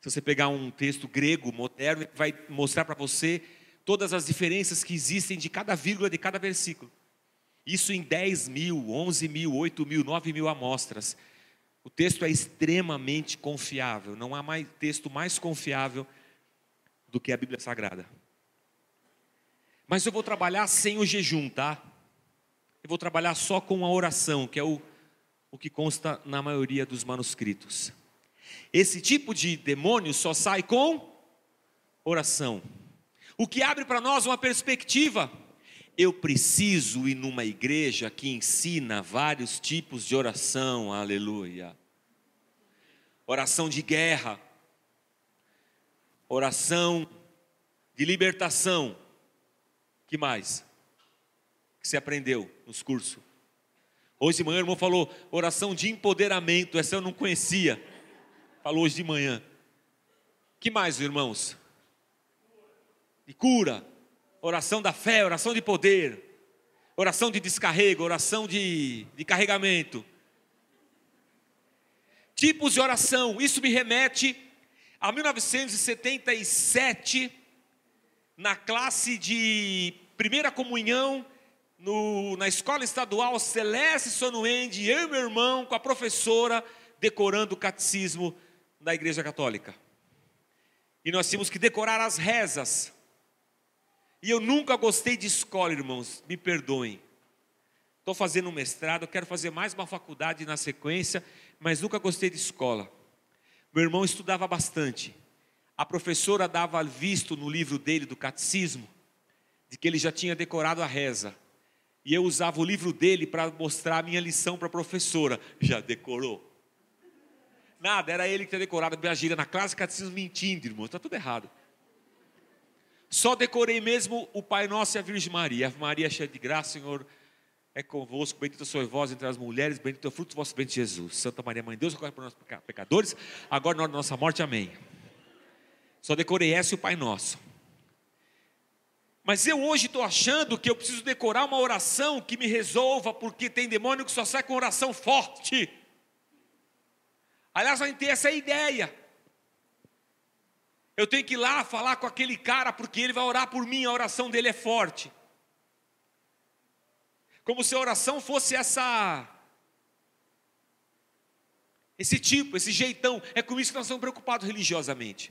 Se você pegar um texto grego, moderno, ele vai mostrar para você todas as diferenças que existem de cada vírgula de cada versículo. Isso em 10 mil, 11 mil, 8 mil, 9 mil amostras. O texto é extremamente confiável. Não há mais texto mais confiável do que a Bíblia Sagrada. Mas eu vou trabalhar sem o jejum, tá? Eu vou trabalhar só com a oração, que é o, o que consta na maioria dos manuscritos. Esse tipo de demônio só sai com oração. O que abre para nós uma perspectiva. Eu preciso ir numa igreja que ensina vários tipos de oração, aleluia. Oração de guerra, oração de libertação, que mais? Que você aprendeu nos cursos? Hoje de manhã o irmão falou oração de empoderamento, essa eu não conhecia. Falou hoje de manhã. Que mais, irmãos? De cura, oração da fé, oração de poder, oração de descarrego, oração de, de carregamento. Tipos de oração, isso me remete a 1977 na classe de primeira comunhão no, na escola estadual Celeste Sonuende, eu e meu irmão, com a professora, decorando o catecismo da Igreja Católica. E nós tínhamos que decorar as rezas. E eu nunca gostei de escola, irmãos, me perdoem. Estou fazendo um mestrado, quero fazer mais uma faculdade na sequência, mas nunca gostei de escola. Meu irmão estudava bastante. A professora dava visto no livro dele do catecismo de que ele já tinha decorado a reza. E eu usava o livro dele para mostrar a minha lição para a professora. Já decorou? Nada, era ele que tinha decorado a minha gíria na classe catecismo mentindo, irmão. Está tudo errado. Só decorei mesmo o Pai Nosso e a Virgem Maria. Maria cheia de graça, Senhor é convosco, bendita sois vós entre as mulheres, bendito é o fruto do vosso bendito Jesus. Santa Maria, Mãe de Deus, ocorre por nós pecadores, agora na hora da nossa morte, amém. Só decorei essa e o Pai Nosso. Mas eu hoje estou achando que eu preciso decorar uma oração que me resolva, porque tem demônio que só sai com oração forte. Aliás, gente tem essa ideia. Eu tenho que ir lá falar com aquele cara, porque ele vai orar por mim, a oração dele é forte. Como se a oração fosse essa esse tipo, esse jeitão. É com isso que nós estamos preocupados religiosamente.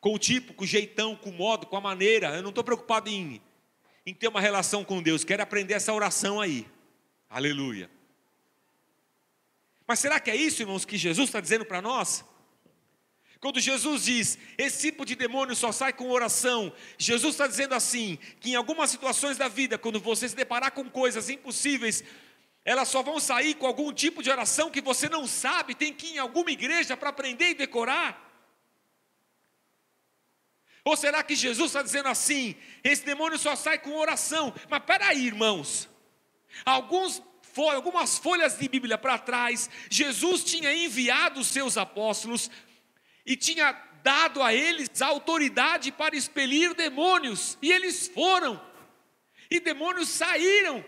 Com o tipo, com o jeitão, com o modo, com a maneira. Eu não estou preocupado em, em ter uma relação com Deus. Quero aprender essa oração aí. Aleluia. Mas será que é isso, irmãos, que Jesus está dizendo para nós? Quando Jesus diz, esse tipo de demônio só sai com oração, Jesus está dizendo assim: que em algumas situações da vida, quando você se deparar com coisas impossíveis, elas só vão sair com algum tipo de oração que você não sabe, tem que ir em alguma igreja para aprender e decorar. Ou será que Jesus está dizendo assim: esse demônio só sai com oração? Mas peraí, irmãos, Alguns algumas folhas de Bíblia para trás, Jesus tinha enviado os seus apóstolos e tinha dado a eles a autoridade para expelir demônios, e eles foram, e demônios saíram.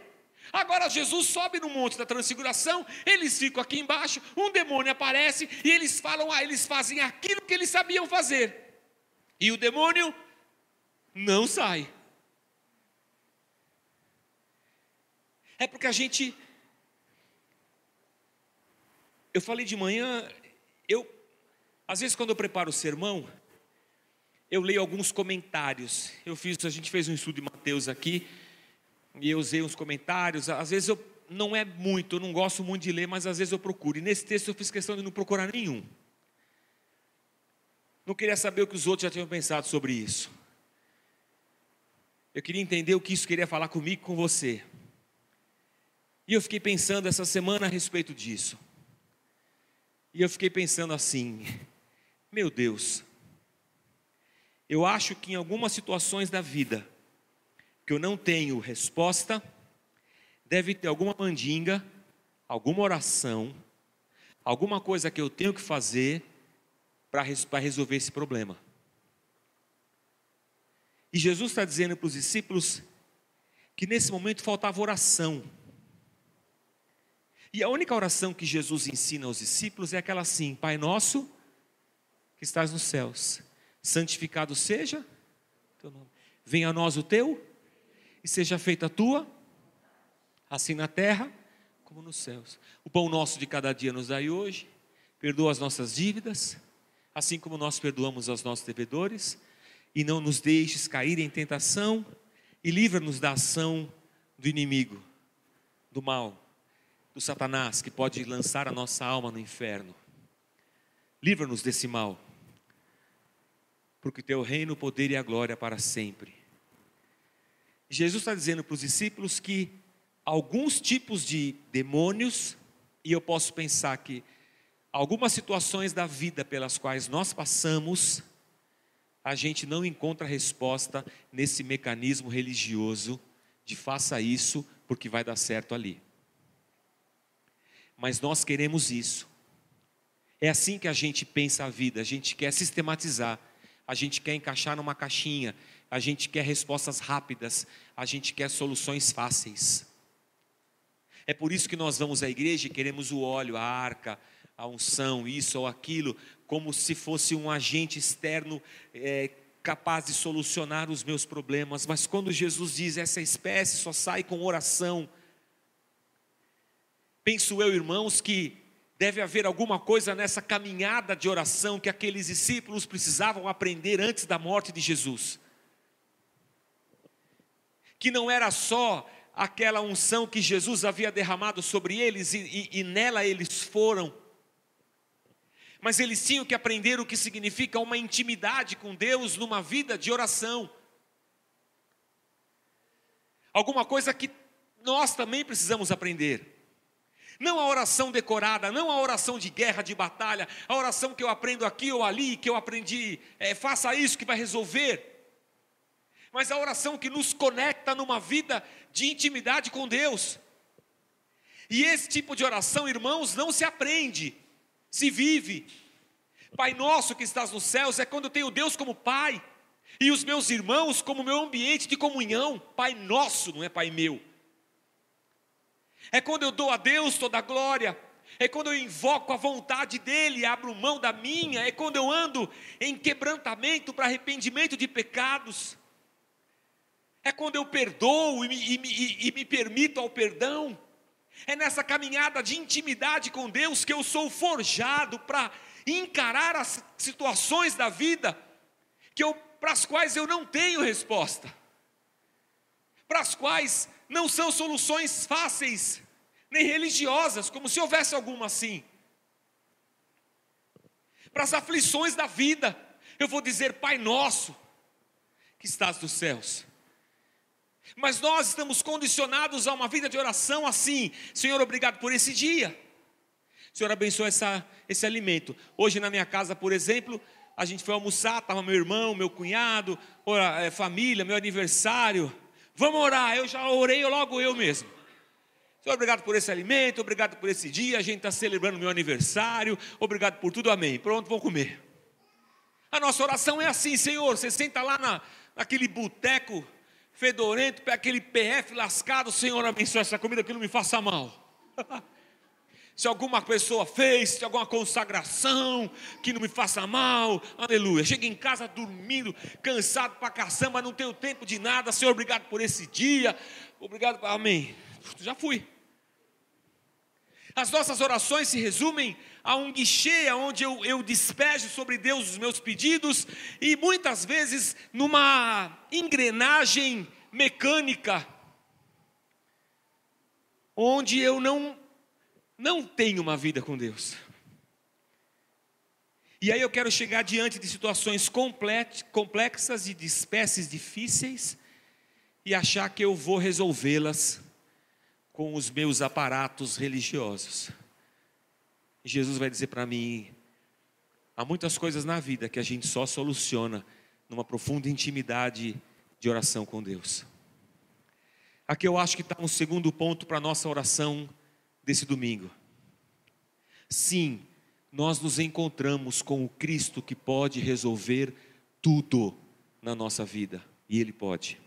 Agora Jesus sobe no monte da transfiguração, eles ficam aqui embaixo, um demônio aparece e eles falam, ah, eles fazem aquilo que eles sabiam fazer. E o demônio não sai. É porque a gente Eu falei de manhã, eu às vezes quando eu preparo o sermão, eu leio alguns comentários. Eu fiz, a gente fez um estudo de Mateus aqui, e eu usei uns comentários. Às vezes eu não é muito, eu não gosto muito de ler, mas às vezes eu procuro. E nesse texto eu fiz questão de não procurar nenhum. Não queria saber o que os outros já tinham pensado sobre isso. Eu queria entender o que isso queria falar comigo com você. E eu fiquei pensando essa semana a respeito disso. E eu fiquei pensando assim: meu Deus, eu acho que em algumas situações da vida que eu não tenho resposta, deve ter alguma mandinga, alguma oração, alguma coisa que eu tenho que fazer para resolver esse problema. E Jesus está dizendo para os discípulos que nesse momento faltava oração. E a única oração que Jesus ensina aos discípulos é aquela assim: Pai nosso que estás nos céus, santificado seja teu nome. Venha a nós o teu e seja feita a tua, assim na terra como nos céus. O pão nosso de cada dia nos dai hoje, perdoa as nossas dívidas, assim como nós perdoamos aos nossos devedores, e não nos deixes cair em tentação, e livra-nos da ação do inimigo, do mal, do Satanás, que pode lançar a nossa alma no inferno. Livra-nos desse mal, porque teu reino, o poder e a glória para sempre. Jesus está dizendo para os discípulos que alguns tipos de demônios, e eu posso pensar que algumas situações da vida pelas quais nós passamos, a gente não encontra resposta nesse mecanismo religioso de faça isso porque vai dar certo ali. Mas nós queremos isso. É assim que a gente pensa a vida, a gente quer sistematizar, a gente quer encaixar numa caixinha, a gente quer respostas rápidas, a gente quer soluções fáceis. É por isso que nós vamos à igreja e queremos o óleo, a arca, a unção, isso ou aquilo, como se fosse um agente externo é, capaz de solucionar os meus problemas. Mas quando Jesus diz essa espécie só sai com oração, penso eu, irmãos, que deve haver alguma coisa nessa caminhada de oração que aqueles discípulos precisavam aprender antes da morte de Jesus que não era só aquela unção que Jesus havia derramado sobre eles e, e, e nela eles foram, mas eles tinham que aprender o que significa uma intimidade com Deus numa vida de oração. Alguma coisa que nós também precisamos aprender. Não a oração decorada, não a oração de guerra, de batalha, a oração que eu aprendo aqui ou ali, que eu aprendi, é, faça isso que vai resolver mas a oração que nos conecta numa vida de intimidade com Deus. E esse tipo de oração, irmãos, não se aprende, se vive. Pai nosso que estás nos céus é quando eu tenho Deus como Pai, e os meus irmãos como meu ambiente de comunhão. Pai nosso, não é Pai meu. É quando eu dou a Deus toda a glória, é quando eu invoco a vontade dEle, abro mão da minha, é quando eu ando em quebrantamento para arrependimento de pecados. É quando eu perdoo e me, e, e, e me permito ao perdão. É nessa caminhada de intimidade com Deus que eu sou forjado para encarar as situações da vida que para as quais eu não tenho resposta, para as quais não são soluções fáceis nem religiosas, como se houvesse alguma assim. Para as aflições da vida, eu vou dizer: Pai nosso, que estás nos céus mas nós estamos condicionados a uma vida de oração assim. Senhor, obrigado por esse dia. Senhor, abençoe essa, esse alimento. Hoje na minha casa, por exemplo, a gente foi almoçar, estava meu irmão, meu cunhado, é, família, meu aniversário. Vamos orar. Eu já orei logo eu mesmo. Senhor, obrigado por esse alimento, obrigado por esse dia, a gente está celebrando meu aniversário, obrigado por tudo, amém. Pronto, vou comer. A nossa oração é assim, Senhor, você senta lá na, naquele boteco fedorento, aquele PF lascado, Senhor, abençoe essa comida que não me faça mal. se alguma pessoa fez, se alguma consagração, que não me faça mal, aleluia. Chega em casa dormindo, cansado para caçamba, não tenho tempo de nada, Senhor, obrigado por esse dia, obrigado, amém. Já fui. As nossas orações se resumem a um guichê onde eu, eu despejo sobre Deus os meus pedidos e muitas vezes numa engrenagem mecânica, onde eu não, não tenho uma vida com Deus. E aí eu quero chegar diante de situações complexas e de espécies difíceis e achar que eu vou resolvê-las com os meus aparatos religiosos. Jesus vai dizer para mim: há muitas coisas na vida que a gente só soluciona numa profunda intimidade de oração com Deus. Aqui eu acho que está um segundo ponto para a nossa oração desse domingo. Sim, nós nos encontramos com o Cristo que pode resolver tudo na nossa vida, e Ele pode.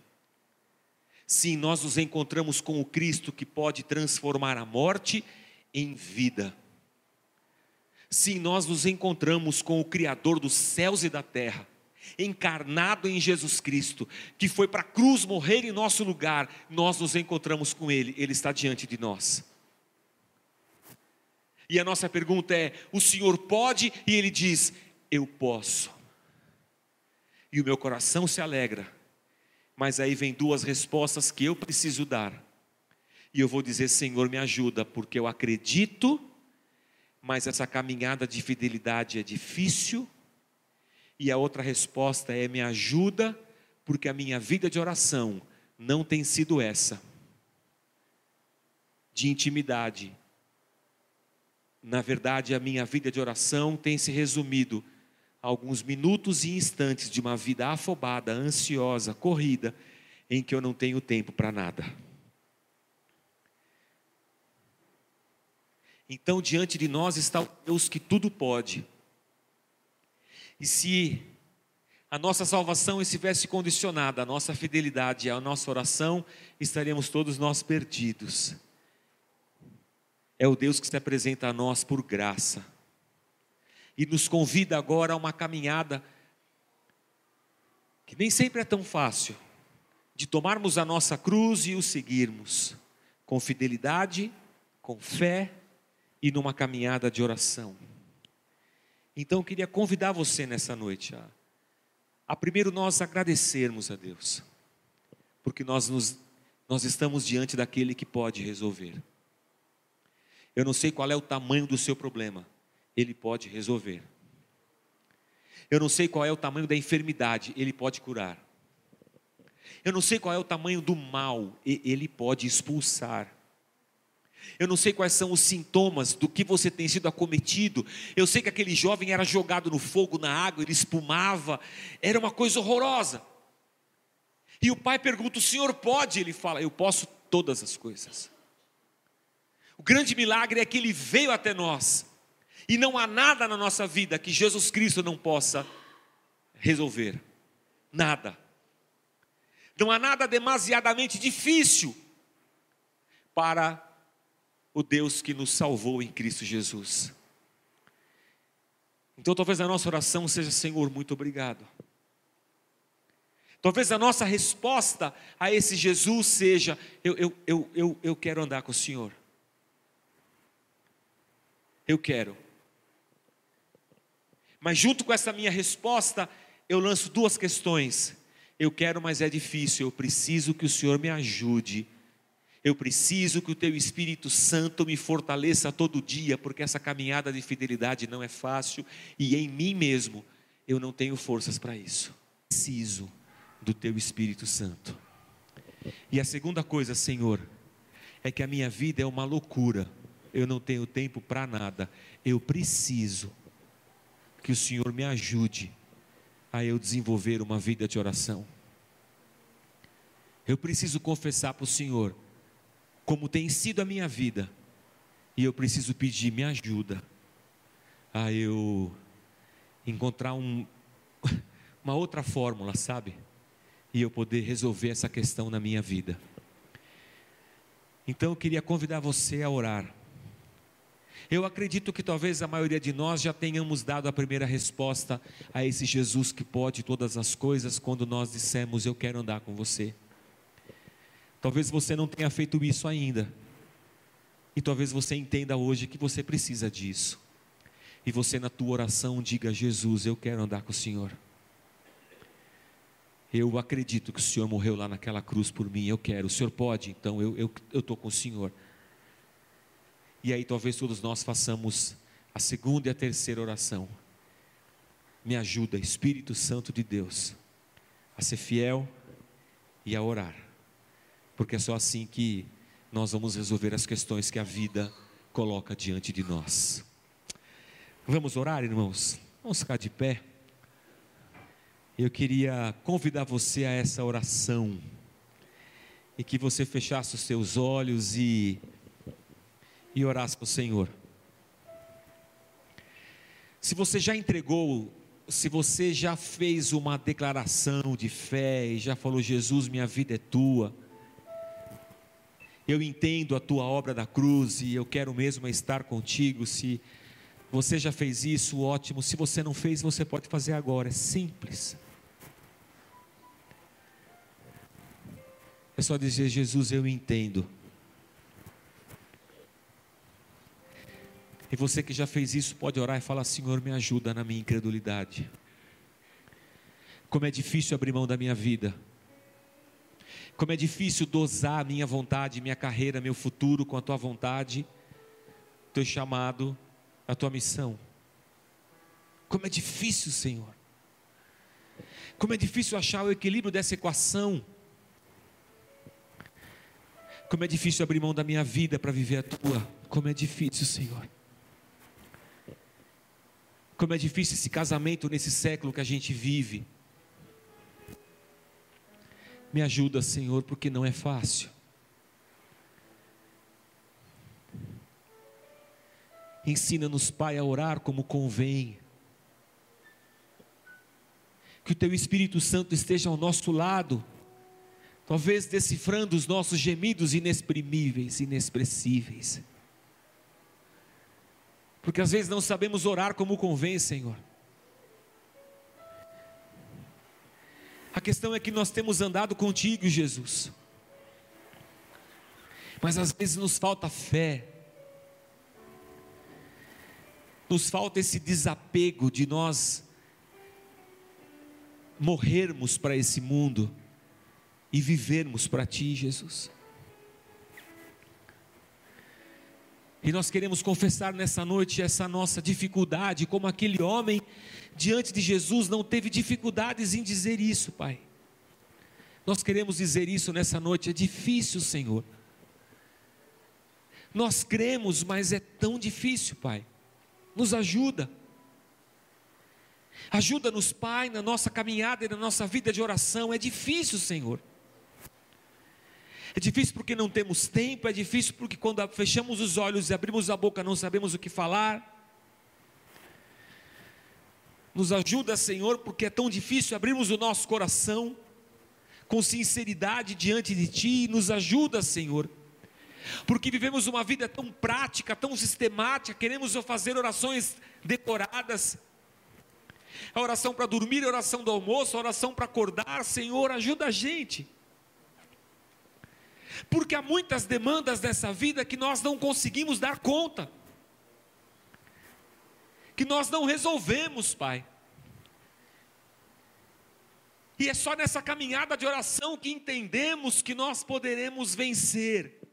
Sim, nós nos encontramos com o Cristo que pode transformar a morte em vida. Sim, nós nos encontramos com o Criador dos céus e da terra, encarnado em Jesus Cristo, que foi para a cruz morrer em nosso lugar, nós nos encontramos com Ele, Ele está diante de nós. E a nossa pergunta é: o Senhor pode? E Ele diz: Eu posso. E o meu coração se alegra mas aí vem duas respostas que eu preciso dar. E eu vou dizer: Senhor, me ajuda, porque eu acredito, mas essa caminhada de fidelidade é difícil. E a outra resposta é: me ajuda, porque a minha vida de oração não tem sido essa, de intimidade. Na verdade, a minha vida de oração tem se resumido alguns minutos e instantes de uma vida afobada, ansiosa, corrida, em que eu não tenho tempo para nada. Então, diante de nós está o Deus que tudo pode. E se a nossa salvação estivesse condicionada à nossa fidelidade, à nossa oração, estaríamos todos nós perdidos. É o Deus que se apresenta a nós por graça e nos convida agora a uma caminhada que nem sempre é tão fácil, de tomarmos a nossa cruz e o seguirmos com fidelidade, com fé e numa caminhada de oração. Então eu queria convidar você nessa noite a, a primeiro nós agradecermos a Deus, porque nós, nos, nós estamos diante daquele que pode resolver. Eu não sei qual é o tamanho do seu problema, ele pode resolver. Eu não sei qual é o tamanho da enfermidade, Ele pode curar. Eu não sei qual é o tamanho do mal, Ele pode expulsar. Eu não sei quais são os sintomas do que você tem sido acometido. Eu sei que aquele jovem era jogado no fogo, na água, ele espumava, era uma coisa horrorosa. E o pai pergunta: O senhor pode? Ele fala: Eu posso todas as coisas. O grande milagre é que ele veio até nós e não há nada na nossa vida que Jesus Cristo não possa resolver. Nada. Não há nada demasiadamente difícil para o Deus que nos salvou em Cristo Jesus. Então, talvez a nossa oração seja: Senhor, muito obrigado. Talvez a nossa resposta a esse Jesus seja: Eu, eu, eu, eu, eu quero andar com o Senhor. Eu quero. Mas junto com essa minha resposta, eu lanço duas questões. Eu quero, mas é difícil. Eu preciso que o Senhor me ajude. Eu preciso que o Teu Espírito Santo me fortaleça todo dia, porque essa caminhada de fidelidade não é fácil e em mim mesmo eu não tenho forças para isso. Preciso do Teu Espírito Santo. E a segunda coisa, Senhor, é que a minha vida é uma loucura. Eu não tenho tempo para nada. Eu preciso que o Senhor me ajude a eu desenvolver uma vida de oração. Eu preciso confessar para o Senhor como tem sido a minha vida, e eu preciso pedir, me ajuda a eu encontrar um, uma outra fórmula, sabe? E eu poder resolver essa questão na minha vida. Então eu queria convidar você a orar. Eu acredito que talvez a maioria de nós já tenhamos dado a primeira resposta a esse Jesus que pode todas as coisas quando nós dissemos: Eu quero andar com você. Talvez você não tenha feito isso ainda. E talvez você entenda hoje que você precisa disso. E você, na tua oração, diga: Jesus, eu quero andar com o Senhor. Eu acredito que o Senhor morreu lá naquela cruz por mim. Eu quero. O Senhor pode, então eu estou eu, eu com o Senhor. E aí talvez todos nós façamos a segunda e a terceira oração. Me ajuda, Espírito Santo de Deus, a ser fiel e a orar. Porque é só assim que nós vamos resolver as questões que a vida coloca diante de nós. Vamos orar, irmãos? Vamos ficar de pé. Eu queria convidar você a essa oração e que você fechasse os seus olhos e e orasse para o Senhor. Se você já entregou, se você já fez uma declaração de fé e já falou: Jesus, minha vida é tua, eu entendo a tua obra da cruz e eu quero mesmo estar contigo. Se você já fez isso, ótimo. Se você não fez, você pode fazer agora. É simples. É só dizer: Jesus, eu entendo. E você que já fez isso, pode orar e falar: Senhor, me ajuda na minha incredulidade. Como é difícil abrir mão da minha vida. Como é difícil dosar a minha vontade, minha carreira, meu futuro com a tua vontade, teu chamado, a tua missão. Como é difícil, Senhor. Como é difícil achar o equilíbrio dessa equação. Como é difícil abrir mão da minha vida para viver a tua. Como é difícil, Senhor. Como é difícil esse casamento nesse século que a gente vive. Me ajuda, Senhor, porque não é fácil. Ensina-nos, Pai, a orar como convém. Que o Teu Espírito Santo esteja ao nosso lado, talvez decifrando os nossos gemidos inexprimíveis, inexpressíveis porque às vezes não sabemos orar como convém, Senhor. A questão é que nós temos andado contigo, Jesus, mas às vezes nos falta fé, nos falta esse desapego de nós morrermos para esse mundo e vivermos para Ti, Jesus. E nós queremos confessar nessa noite essa nossa dificuldade, como aquele homem diante de Jesus não teve dificuldades em dizer isso, Pai. Nós queremos dizer isso nessa noite, é difícil, Senhor. Nós cremos, mas é tão difícil, Pai. Nos ajuda. Ajuda-nos, Pai, na nossa caminhada e na nossa vida de oração. É difícil, Senhor. É difícil porque não temos tempo, é difícil porque quando fechamos os olhos e abrimos a boca não sabemos o que falar. Nos ajuda, Senhor, porque é tão difícil abrirmos o nosso coração com sinceridade diante de Ti. Nos ajuda, Senhor, porque vivemos uma vida tão prática, tão sistemática, queremos fazer orações decoradas. A oração para dormir, a oração do almoço, a oração para acordar, Senhor, ajuda a gente. Porque há muitas demandas dessa vida que nós não conseguimos dar conta, que nós não resolvemos, Pai. E é só nessa caminhada de oração que entendemos que nós poderemos vencer.